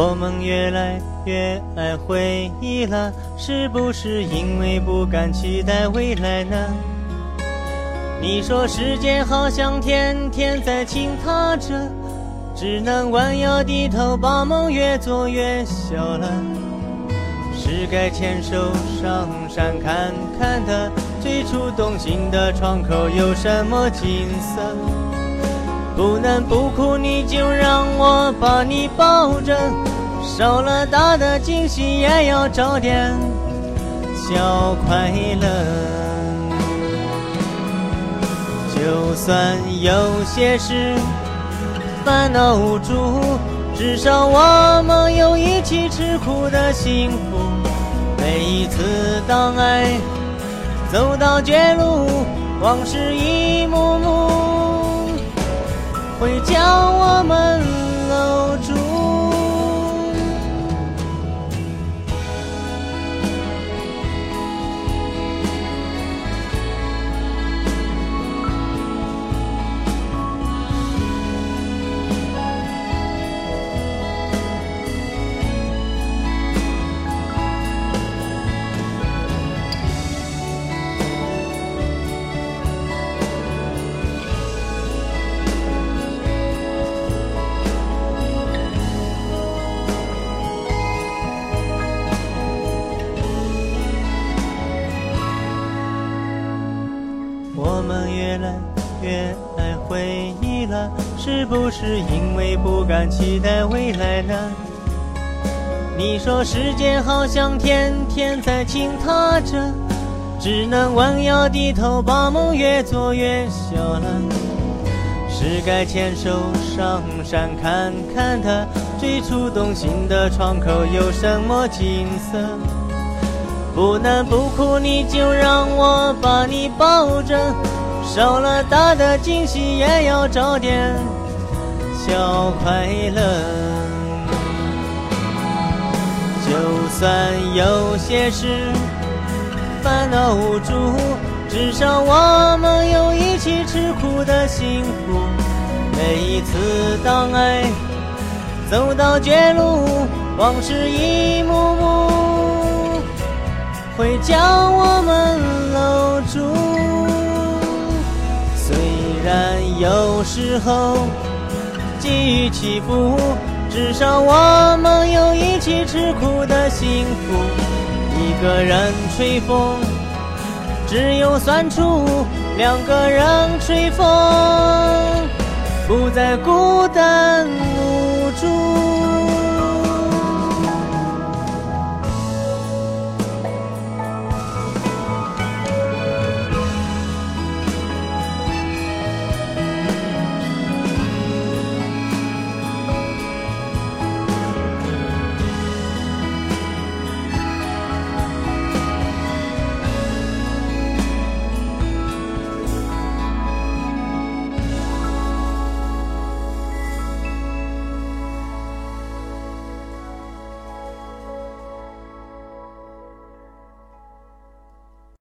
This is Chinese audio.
我们越来越爱回忆了，是不是因为不敢期待未来呢？你说时间好像天天在倾塌着，只能弯腰低头，把梦越做越小了。是该牵手上山看看的，最初动心的窗口有什么景色？不能不哭，你就让我把你抱着。受了大的惊喜，也要找点小快乐。就算有些事烦恼无助，至少我们有一起吃苦的幸福。每一次当爱走到绝路，往事一幕幕。会将我们越来越爱回忆了，是不是因为不敢期待未来呢？你说时间好像天天在倾塌着，只能弯腰低头，把梦越做越小了。是该牵手上山看看它，最初动心的窗口有什么景色？不能不哭，你就让我把你抱着。少了大的惊喜，也要找点小快乐。就算有些事烦恼无助，至少我们有一起吃苦的幸福。每一次当爱走到绝路，往事一幕幕。会将我们搂住，虽然有时候际遇起伏，至少我们有一起吃苦的幸福。一个人吹风，只有酸楚；两个人吹风，不再孤单。